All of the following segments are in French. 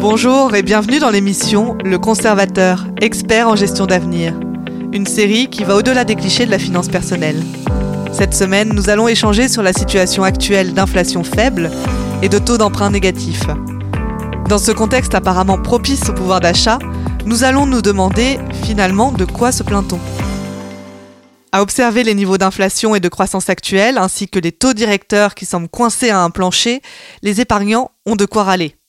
Bonjour et bienvenue dans l'émission Le Conservateur, expert en gestion d'avenir. Une série qui va au-delà des clichés de la finance personnelle. Cette semaine, nous allons échanger sur la situation actuelle d'inflation faible et de taux d'emprunt négatifs. Dans ce contexte apparemment propice au pouvoir d'achat, nous allons nous demander finalement de quoi se plaint-on? À observer les niveaux d'inflation et de croissance actuels, ainsi que les taux directeurs qui semblent coincés à un plancher, les épargnants ont de quoi râler.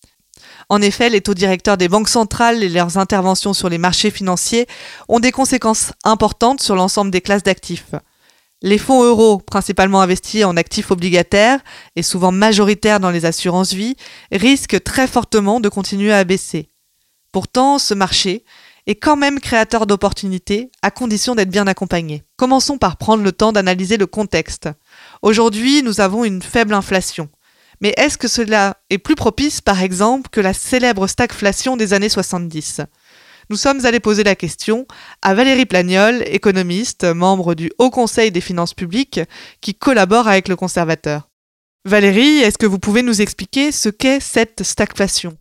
En effet, les taux directeurs des banques centrales et leurs interventions sur les marchés financiers ont des conséquences importantes sur l'ensemble des classes d'actifs. Les fonds euros, principalement investis en actifs obligataires et souvent majoritaires dans les assurances vie, risquent très fortement de continuer à baisser. Pourtant, ce marché est quand même créateur d'opportunités à condition d'être bien accompagné. Commençons par prendre le temps d'analyser le contexte. Aujourd'hui, nous avons une faible inflation. Mais est-ce que cela est plus propice, par exemple, que la célèbre stagflation des années 70 nous sommes allés poser la question à Valérie Plagnol, économiste, membre du Haut Conseil des finances publiques, qui collabore avec le conservateur. Valérie, est-ce que vous pouvez nous expliquer ce qu'est cette stagflation?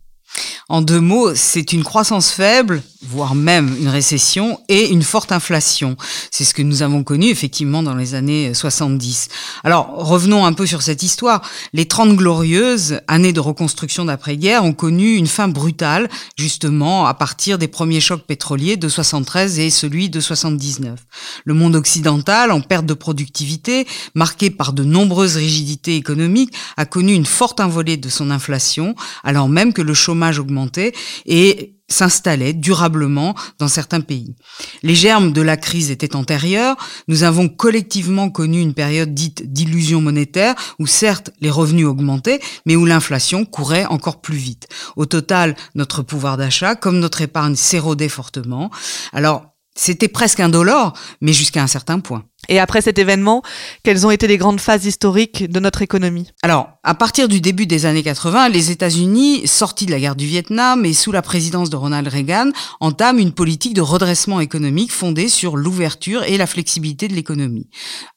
En deux mots, c'est une croissance faible, voire même une récession, et une forte inflation. C'est ce que nous avons connu effectivement dans les années 70. Alors, revenons un peu sur cette histoire. Les Trente Glorieuses, années de reconstruction d'après-guerre, ont connu une fin brutale, justement, à partir des premiers chocs pétroliers de 73 et celui de 79. Le monde occidental, en perte de productivité, marqué par de nombreuses rigidités économiques, a connu une forte envolée de son inflation, alors même que le chômage augmentait et s'installait durablement dans certains pays. Les germes de la crise étaient antérieurs. Nous avons collectivement connu une période dite d'illusion monétaire où certes les revenus augmentaient, mais où l'inflation courait encore plus vite. Au total, notre pouvoir d'achat, comme notre épargne, s'érodait fortement. Alors, c'était presque indolore, mais jusqu'à un certain point. Et après cet événement, quelles ont été les grandes phases historiques de notre économie? Alors, à partir du début des années 80, les États-Unis, sortis de la guerre du Vietnam et sous la présidence de Ronald Reagan, entament une politique de redressement économique fondée sur l'ouverture et la flexibilité de l'économie.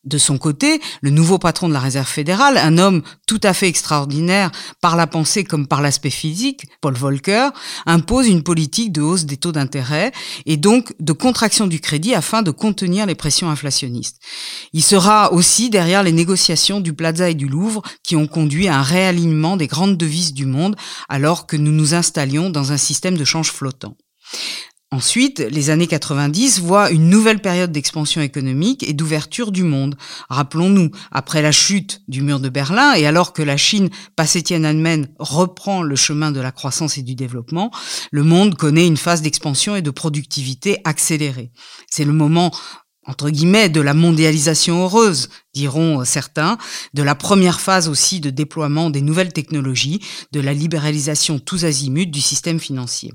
De son côté, le nouveau patron de la Réserve fédérale, un homme tout à fait extraordinaire par la pensée comme par l'aspect physique, Paul Volcker, impose une politique de hausse des taux d'intérêt et donc de contraction du crédit afin de contenir les pressions inflationnistes. Il sera aussi derrière les négociations du Plaza et du Louvre qui ont conduit à un réalignement des grandes devises du monde alors que nous nous installions dans un système de change flottant. Ensuite, les années 90 voient une nouvelle période d'expansion économique et d'ouverture du monde. Rappelons-nous, après la chute du mur de Berlin et alors que la Chine, passée Tiananmen, reprend le chemin de la croissance et du développement, le monde connaît une phase d'expansion et de productivité accélérée. C'est le moment entre guillemets, de la mondialisation heureuse, diront certains, de la première phase aussi de déploiement des nouvelles technologies, de la libéralisation tous azimuts du système financier.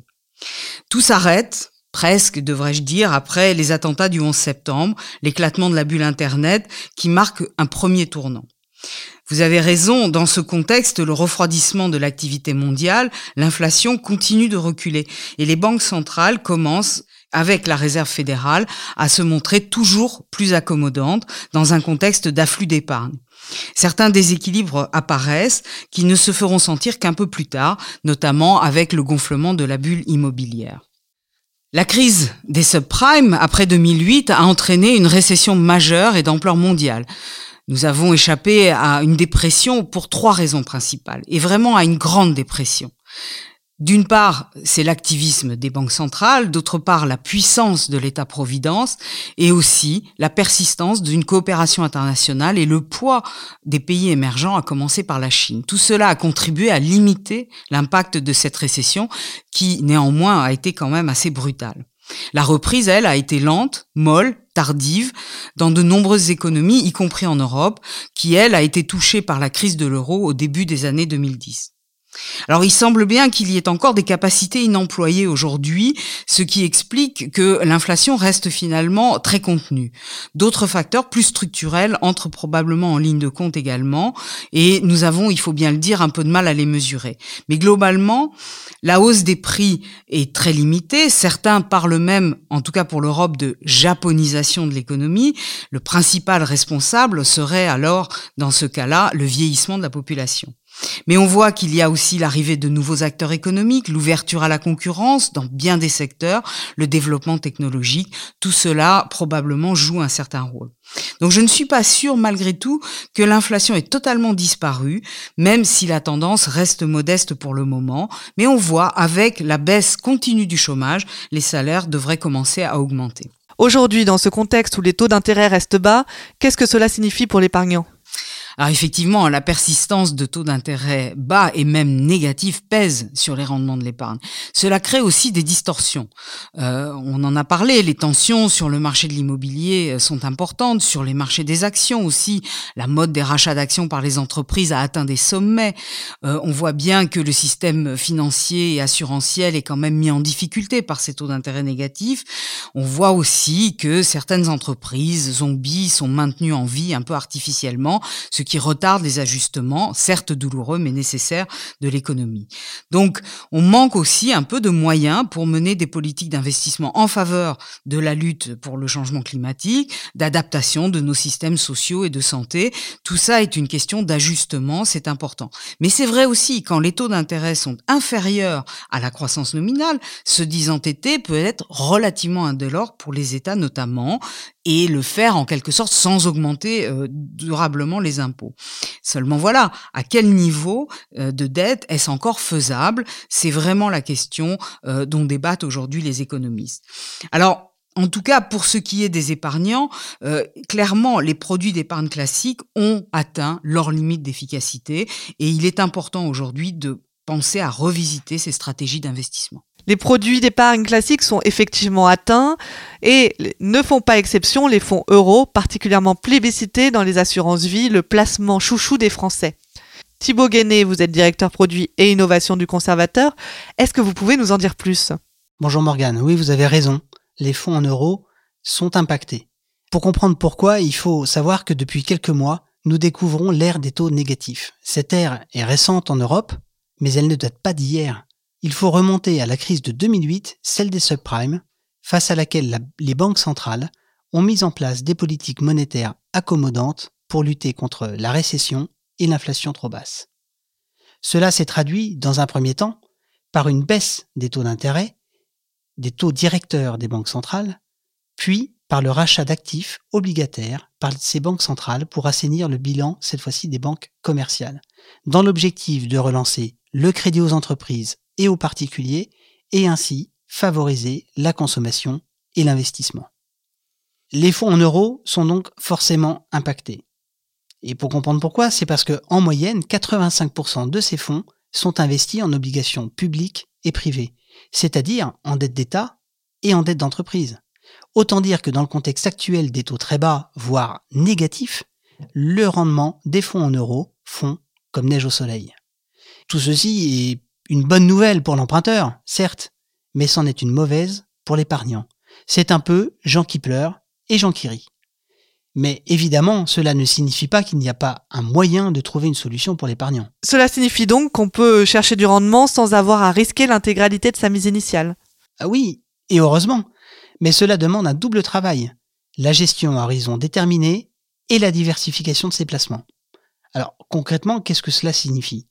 Tout s'arrête, presque, devrais-je dire, après les attentats du 11 septembre, l'éclatement de la bulle Internet, qui marque un premier tournant. Vous avez raison, dans ce contexte, le refroidissement de l'activité mondiale, l'inflation continue de reculer et les banques centrales commencent avec la réserve fédérale, à se montrer toujours plus accommodante dans un contexte d'afflux d'épargne. Certains déséquilibres apparaissent qui ne se feront sentir qu'un peu plus tard, notamment avec le gonflement de la bulle immobilière. La crise des subprimes après 2008 a entraîné une récession majeure et d'ampleur mondiale. Nous avons échappé à une dépression pour trois raisons principales, et vraiment à une grande dépression. D'une part, c'est l'activisme des banques centrales, d'autre part, la puissance de l'État-providence et aussi la persistance d'une coopération internationale et le poids des pays émergents, à commencer par la Chine. Tout cela a contribué à limiter l'impact de cette récession qui, néanmoins, a été quand même assez brutale. La reprise, elle, a été lente, molle, tardive, dans de nombreuses économies, y compris en Europe, qui, elle, a été touchée par la crise de l'euro au début des années 2010. Alors il semble bien qu'il y ait encore des capacités inemployées aujourd'hui, ce qui explique que l'inflation reste finalement très contenue. D'autres facteurs plus structurels entrent probablement en ligne de compte également, et nous avons, il faut bien le dire, un peu de mal à les mesurer. Mais globalement, la hausse des prix est très limitée. Certains parlent même, en tout cas pour l'Europe, de japonisation de l'économie. Le principal responsable serait alors, dans ce cas-là, le vieillissement de la population. Mais on voit qu'il y a aussi l'arrivée de nouveaux acteurs économiques, l'ouverture à la concurrence dans bien des secteurs, le développement technologique, tout cela probablement joue un certain rôle. Donc je ne suis pas sûre malgré tout que l'inflation est totalement disparue, même si la tendance reste modeste pour le moment, mais on voit avec la baisse continue du chômage, les salaires devraient commencer à augmenter. Aujourd'hui, dans ce contexte où les taux d'intérêt restent bas, qu'est-ce que cela signifie pour l'épargnant? Alors effectivement, la persistance de taux d'intérêt bas et même négatifs pèse sur les rendements de l'épargne. Cela crée aussi des distorsions. Euh, on en a parlé, les tensions sur le marché de l'immobilier euh, sont importantes, sur les marchés des actions aussi. La mode des rachats d'actions par les entreprises a atteint des sommets. Euh, on voit bien que le système financier et assurantiel est quand même mis en difficulté par ces taux d'intérêt négatifs. On voit aussi que certaines entreprises zombies sont maintenues en vie un peu artificiellement, retarde les ajustements, certes douloureux mais nécessaires, de l'économie. Donc, on manque aussi un peu de moyens pour mener des politiques d'investissement en faveur de la lutte pour le changement climatique, d'adaptation de nos systèmes sociaux et de santé. Tout ça est une question d'ajustement, c'est important. Mais c'est vrai aussi, quand les taux d'intérêt sont inférieurs à la croissance nominale, ce disentêté peut être relativement indolore pour les États notamment, et le faire en quelque sorte sans augmenter euh, durablement les impôts. Seulement voilà, à quel niveau euh, de dette est-ce encore faisable? C'est vraiment la question euh, dont débattent aujourd'hui les économistes. Alors, en tout cas, pour ce qui est des épargnants, clairement, les produits d'épargne classiques ont atteint leur limite d'efficacité et il est important aujourd'hui de penser à revisiter ces stratégies d'investissement. Les produits d'épargne classiques sont effectivement atteints et ne font pas exception les fonds euros, particulièrement plébiscités dans les assurances vie, le placement chouchou des Français. Thibaut Guéné, vous êtes directeur produit et innovation du conservateur. Est-ce que vous pouvez nous en dire plus? Bonjour Morgane, oui vous avez raison, les fonds en euros sont impactés. Pour comprendre pourquoi, il faut savoir que depuis quelques mois, nous découvrons l'ère des taux négatifs. Cette ère est récente en Europe, mais elle ne date pas d'hier. Il faut remonter à la crise de 2008, celle des subprimes, face à laquelle les banques centrales ont mis en place des politiques monétaires accommodantes pour lutter contre la récession et l'inflation trop basse. Cela s'est traduit, dans un premier temps, par une baisse des taux d'intérêt, des taux directeurs des banques centrales, puis par le rachat d'actifs obligataires par ces banques centrales pour assainir le bilan, cette fois-ci des banques commerciales, dans l'objectif de relancer le crédit aux entreprises et aux particuliers et ainsi favoriser la consommation et l'investissement. Les fonds en euros sont donc forcément impactés. Et pour comprendre pourquoi, c'est parce que en moyenne, 85% de ces fonds sont investis en obligations publiques et privées, c'est-à-dire en dette d'État et en dette d'entreprise. Autant dire que dans le contexte actuel des taux très bas, voire négatifs, le rendement des fonds en euros fond comme neige au soleil. Tout ceci est une bonne nouvelle pour l'emprunteur, certes, mais c'en est une mauvaise pour l'épargnant. C'est un peu Jean qui pleure et Jean qui rit. Mais évidemment, cela ne signifie pas qu'il n'y a pas un moyen de trouver une solution pour l'épargnant. Cela signifie donc qu'on peut chercher du rendement sans avoir à risquer l'intégralité de sa mise initiale. Ah oui, et heureusement. Mais cela demande un double travail. La gestion à horizon déterminé et la diversification de ses placements. Alors concrètement, qu'est-ce que cela signifie?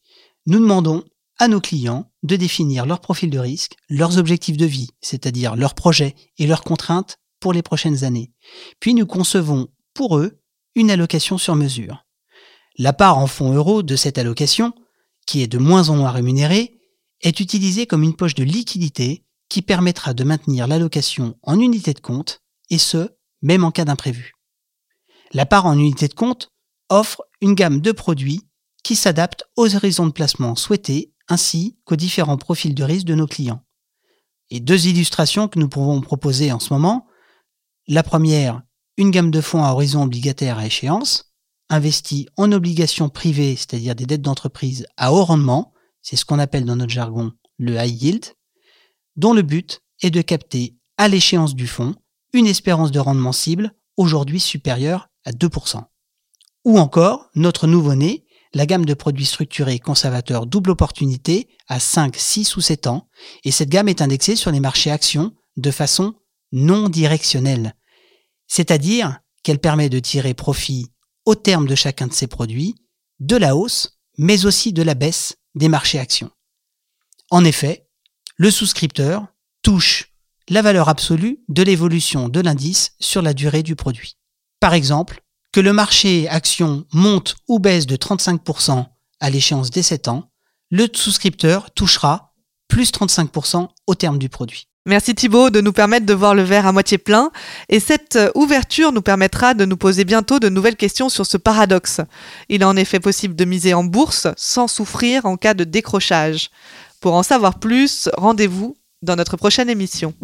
Nous demandons à nos clients de définir leur profil de risque, leurs objectifs de vie, c'est-à-dire leurs projets et leurs contraintes pour les prochaines années. Puis nous concevons pour eux une allocation sur mesure. La part en fonds euros de cette allocation, qui est de moins en moins rémunérée, est utilisée comme une poche de liquidité qui permettra de maintenir l'allocation en unité de compte, et ce, même en cas d'imprévu. La part en unité de compte offre une gamme de produits qui s'adaptent aux horizons de placement souhaités ainsi qu'aux différents profils de risque de nos clients. Et deux illustrations que nous pouvons proposer en ce moment. La première, une gamme de fonds à horizon obligataire à échéance, investis en obligations privées, c'est-à-dire des dettes d'entreprise à haut rendement, c'est ce qu'on appelle dans notre jargon le high yield, dont le but est de capter à l'échéance du fonds une espérance de rendement cible aujourd'hui supérieure à 2%. Ou encore notre nouveau-né la gamme de produits structurés conservateurs double opportunité à 5, 6 ou 7 ans, et cette gamme est indexée sur les marchés actions de façon non directionnelle, c'est-à-dire qu'elle permet de tirer profit au terme de chacun de ces produits, de la hausse, mais aussi de la baisse des marchés actions. En effet, le souscripteur touche la valeur absolue de l'évolution de l'indice sur la durée du produit. Par exemple, que le marché action monte ou baisse de 35% à l'échéance des 7 ans, le souscripteur touchera plus 35% au terme du produit. Merci Thibault de nous permettre de voir le verre à moitié plein. Et cette euh, ouverture nous permettra de nous poser bientôt de nouvelles questions sur ce paradoxe. Il est en effet possible de miser en bourse sans souffrir en cas de décrochage. Pour en savoir plus, rendez-vous dans notre prochaine émission.